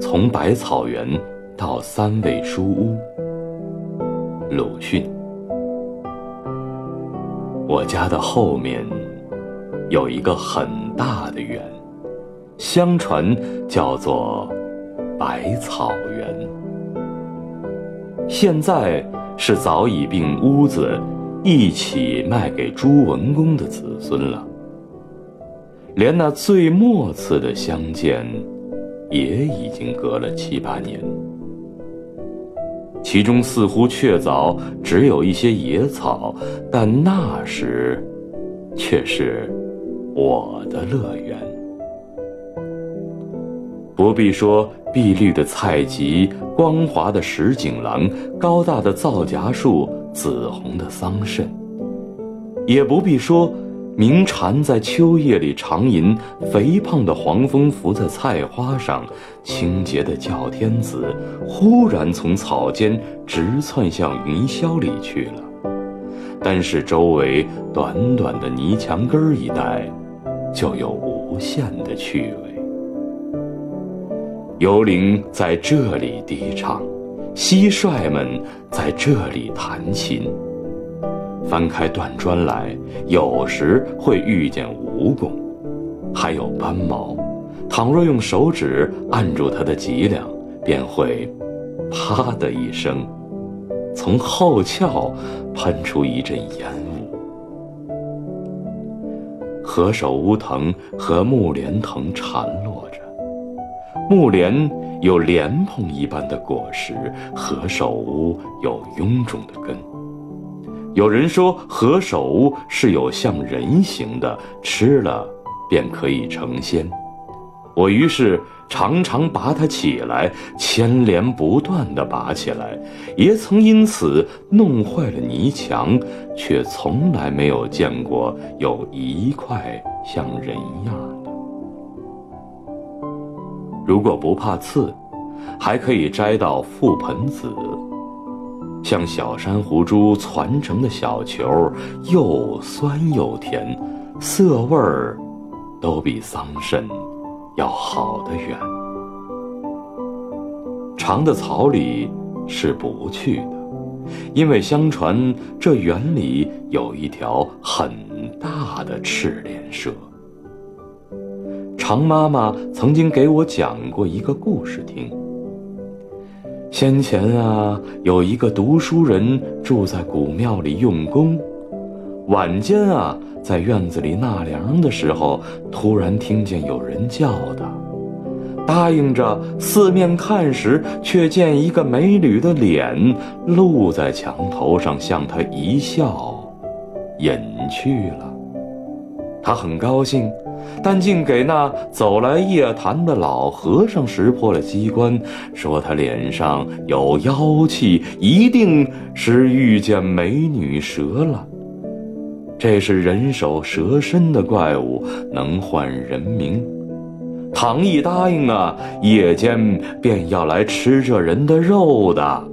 从百草园到三味书屋。鲁迅。我家的后面有一个很大的园，相传叫做百草园。现在是早已并屋子一起卖给朱文公的子孙了。连那最末次的相见，也已经隔了七八年。其中似乎确凿只有一些野草，但那时，却是我的乐园。不必说碧绿的菜畦、光滑的石井廊、高大的皂荚树、紫红的桑葚，也不必说。鸣蝉在秋夜里长吟，肥胖的黄蜂伏在菜花上，清洁的叫天子忽然从草间直窜向云霄里去了。但是周围短短的泥墙根儿一带，就有无限的趣味。幽灵在这里低唱，蟋蟀们在这里弹琴。翻开断砖来，有时会遇见蜈蚣，还有斑毛。倘若用手指按住它的脊梁，便会“啪”的一声，从后窍喷出一阵烟雾。何首乌藤和木莲藤缠络着，木莲有莲蓬一般的果实，何首乌有臃肿的根。有人说何首乌是有像人形的，吃了便可以成仙。我于是常常拔它起来，牵连不断地拔起来，也曾因此弄坏了泥墙，却从来没有见过有一块像人样的。如果不怕刺，还可以摘到覆盆子。像小珊瑚珠攒成的小球，又酸又甜，色味儿都比桑葚要好得远。长的草里是不去的，因为相传这园里有一条很大的赤脸蛇。常妈妈曾经给我讲过一个故事听。先前啊，有一个读书人住在古庙里用功，晚间啊，在院子里纳凉的时候，突然听见有人叫他，答应着四面看时，却见一个美女的脸露在墙头上，向他一笑，隐去了。他很高兴。但竟给那走来夜谈的老和尚识破了机关，说他脸上有妖气，一定是遇见美女蛇了。这是人首蛇身的怪物，能唤人名。唐毅答应啊，夜间便要来吃这人的肉的。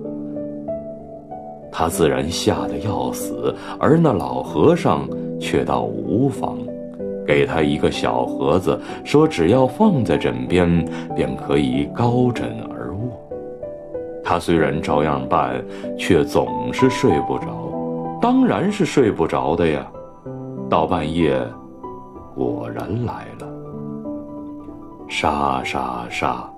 他自然吓得要死，而那老和尚却倒无妨。给他一个小盒子，说只要放在枕边，便可以高枕而卧。他虽然照样办，却总是睡不着。当然是睡不着的呀。到半夜，果然来了。沙沙沙。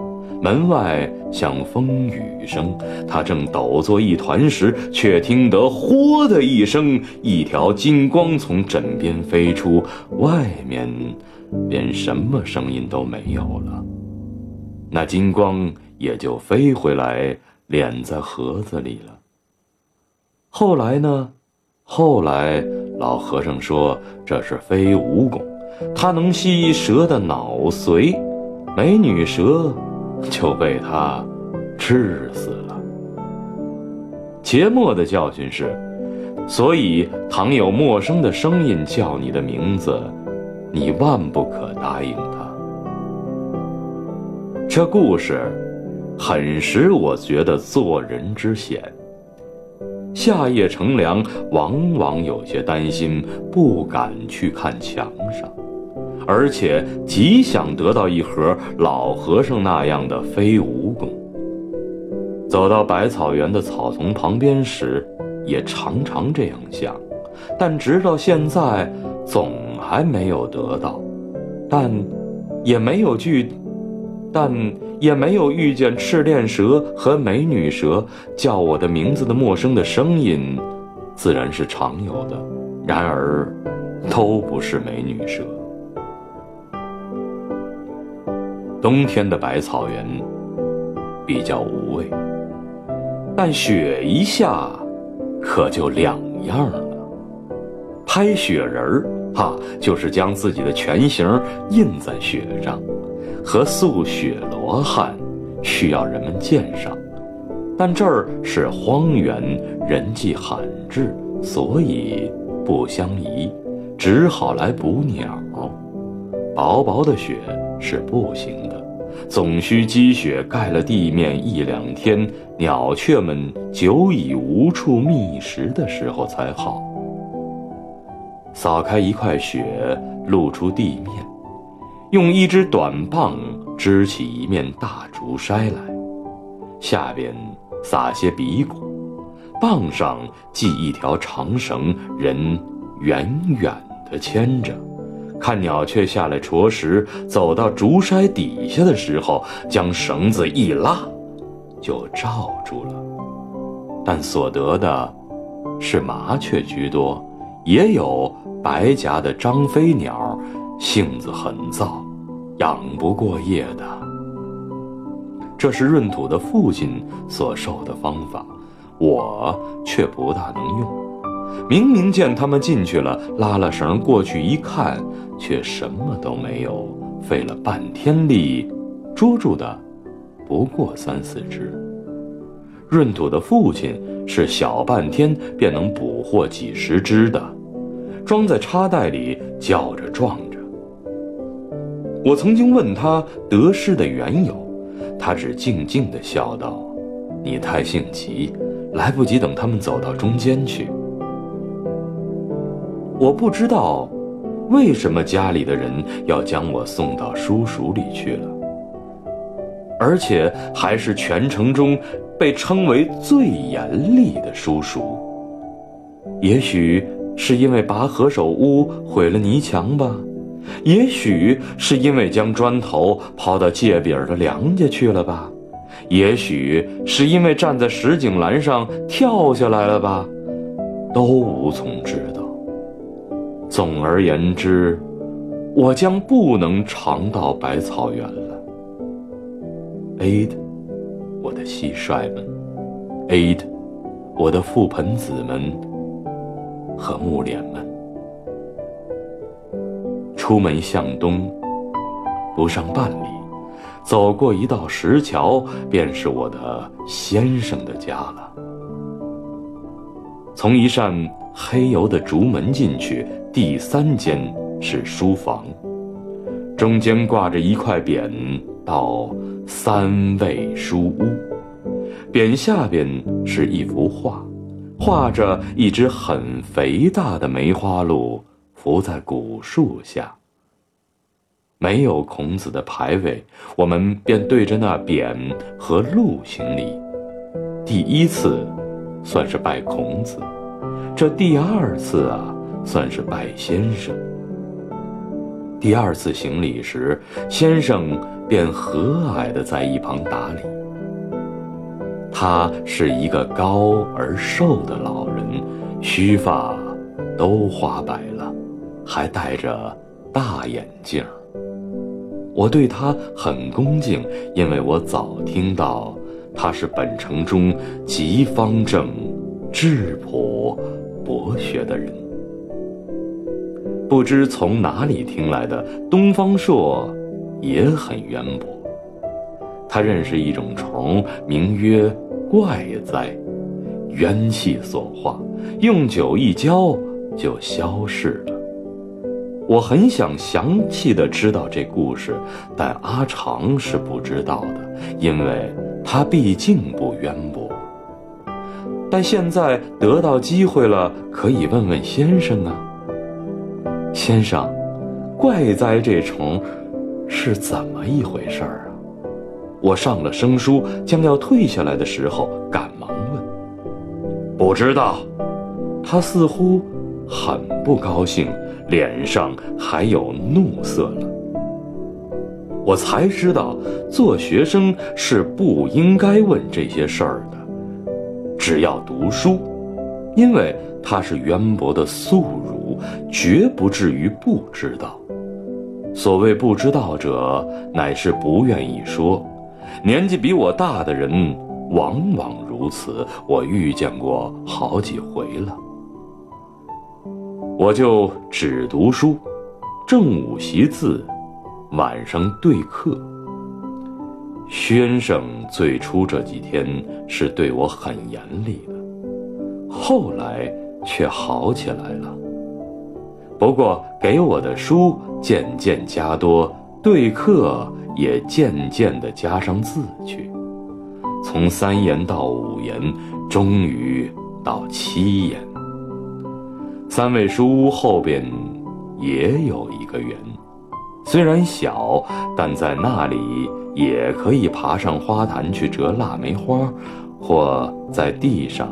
门外响风雨声，他正抖作一团时，却听得“豁”的一声，一条金光从枕边飞出，外面便什么声音都没有了。那金光也就飞回来，敛在盒子里了。后来呢？后来老和尚说这是飞蜈蚣，它能吸蛇的脑髓，美女蛇。就被他治死了。节末的教训是：所以，倘有陌生的声音叫你的名字，你万不可答应他。这故事很使我觉得做人之险。夏夜乘凉，往往有些担心，不敢去看墙上。而且极想得到一盒老和尚那样的飞蜈蚣。走到百草园的草丛旁边时，也常常这样想，但直到现在，总还没有得到。但，也没有遇，但也没有遇见赤练蛇和美女蛇叫我的名字的陌生的声音，自然是常有的。然而，都不是美女蛇。冬天的百草园比较无味，但雪一下，可就两样了。拍雪人儿，哈，就是将自己的全形印在雪上，和塑雪罗汉，需要人们鉴赏。但这儿是荒原，人迹罕至，所以不相宜，只好来捕鸟。薄薄的雪是不行的，总需积雪盖了地面一两天，鸟雀们久已无处觅食的时候才好。扫开一块雪，露出地面，用一支短棒支起一面大竹筛来，下边撒些鼻骨，棒上系一条长绳，人远远地牵着。看鸟雀下来啄食，走到竹筛底下的时候，将绳子一拉，就罩住了。但所得的，是麻雀居多，也有白颊的张飞鸟，性子很躁，养不过夜的。这是闰土的父亲所授的方法，我却不大能用。明明见他们进去了，拉了绳过去一看，却什么都没有，费了半天力，捉住的不过三四只。闰土的父亲是小半天便能捕获几十只的，装在插袋里，叫着撞着。我曾经问他得失的缘由，他只静静地笑道：“你太性急，来不及等他们走到中间去。”我不知道，为什么家里的人要将我送到叔叔里去了，而且还是全城中被称为最严厉的叔叔。也许是因为拔河手屋毁了泥墙吧，也许是因为将砖头抛到界饼的梁家去了吧，也许是因为站在石井栏上跳下来了吧，都无从知道。总而言之，我将不能常到百草园了。Aid，我的蟋蟀们，Aid，我的覆盆子们和木莲们。出门向东，不上半里，走过一道石桥，便是我的先生的家了。从一扇黑油的竹门进去。第三间是书房，中间挂着一块匾，道“三味书屋”。匾下边是一幅画，画着一只很肥大的梅花鹿伏在古树下。没有孔子的牌位，我们便对着那匾和鹿行礼。第一次，算是拜孔子；这第二次啊。算是拜先生。第二次行礼时，先生便和蔼地在一旁打理。他是一个高而瘦的老人，须发都花白了，还戴着大眼镜。我对他很恭敬，因为我早听到他是本城中极方正、质朴、博学的人。不知从哪里听来的东方朔，也很渊博。他认识一种虫，名曰怪哉，冤气所化，用酒一浇就消逝了。我很想详细的知道这故事，但阿长是不知道的，因为他毕竟不渊博。但现在得到机会了，可以问问先生啊。先生，怪哉这虫是怎么一回事儿啊？我上了生书，将要退下来的时候，赶忙问：“不知道。”他似乎很不高兴，脸上还有怒色了。我才知道，做学生是不应该问这些事儿的，只要读书，因为他是渊博的素绝不至于不知道。所谓不知道者，乃是不愿意说。年纪比我大的人往往如此，我遇见过好几回了。我就只读书，正午习字，晚上对课。先生最初这几天是对我很严厉的，后来却好起来了。不过给我的书渐渐加多，对课也渐渐地加上字去，从三言到五言，终于到七言。三味书屋后边也有一个园，虽然小，但在那里也可以爬上花坛去折腊梅花，或在地上，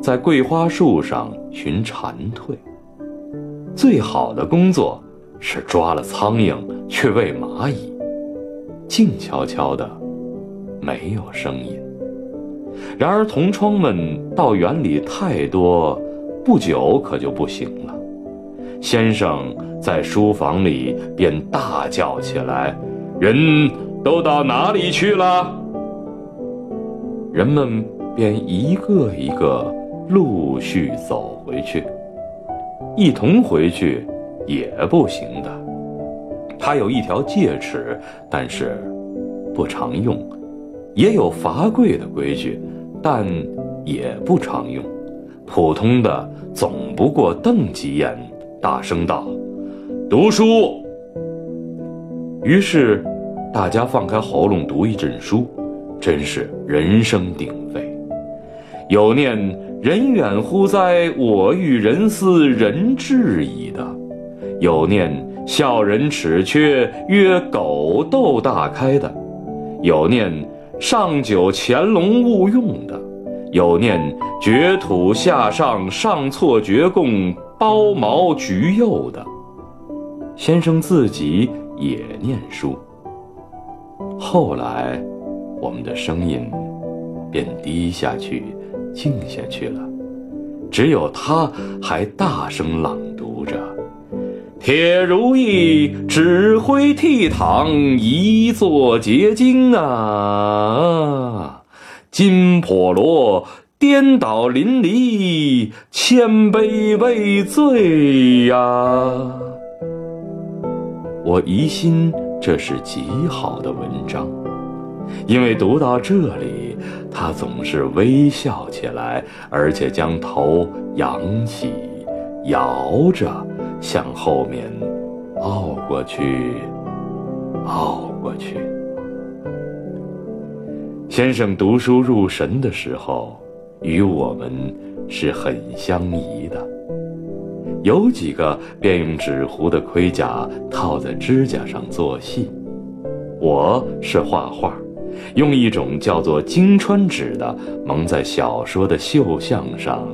在桂花树上寻蝉蜕。最好的工作是抓了苍蝇去喂蚂蚁，静悄悄的，没有声音。然而同窗们到园里太多。不久可就不行了，先生在书房里便大叫起来：“人都到哪里去了？”人们便一个一个陆续走回去，一同回去也不行的。他有一条戒尺，但是不常用；也有罚跪的规矩，但也不常用。普通的总不过瞪几眼，大声道：“读书。”于是，大家放开喉咙读一阵书，真是人声鼎沸。有念“人远乎哉？我欲人思人至矣”的，有念“笑人齿缺，曰狗窦大开”的，有念“上九乾隆勿用”的。有念绝土下上上错绝供包毛橘柚的，先生自己也念书。后来，我们的声音便低下去，静下去了，只有他还大声朗读着：“铁如意，指挥倜傥，一座结晶啊。”金婆罗颠倒淋漓，千杯未醉呀！我疑心这是极好的文章，因为读到这里，他总是微笑起来，而且将头扬起，摇着向后面凹过去，凹过去。先生读书入神的时候，与我们是很相宜的。有几个便用纸糊的盔甲套在指甲上做戏，我是画画，用一种叫做金川纸的蒙在小说的绣像上，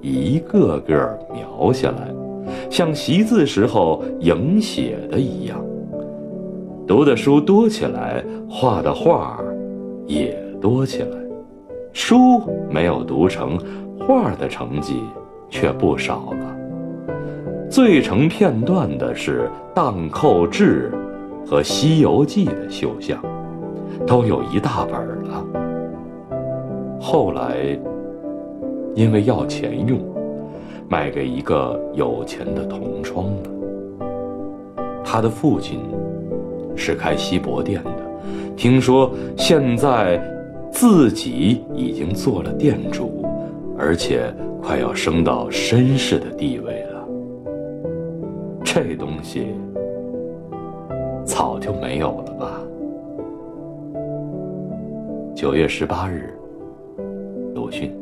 一个个描下来，像习字时候影写的一样。读的书多起来，画的画也。多起来，书没有读成，画的成绩却不少了。最成片段的是《荡寇志》和《西游记》的绣像，都有一大本了。后来，因为要钱用，卖给一个有钱的同窗了。他的父亲是开锡箔店的，听说现在。自己已经做了店主，而且快要升到绅士的地位了。这东西早就没有了吧？九月十八日，鲁迅。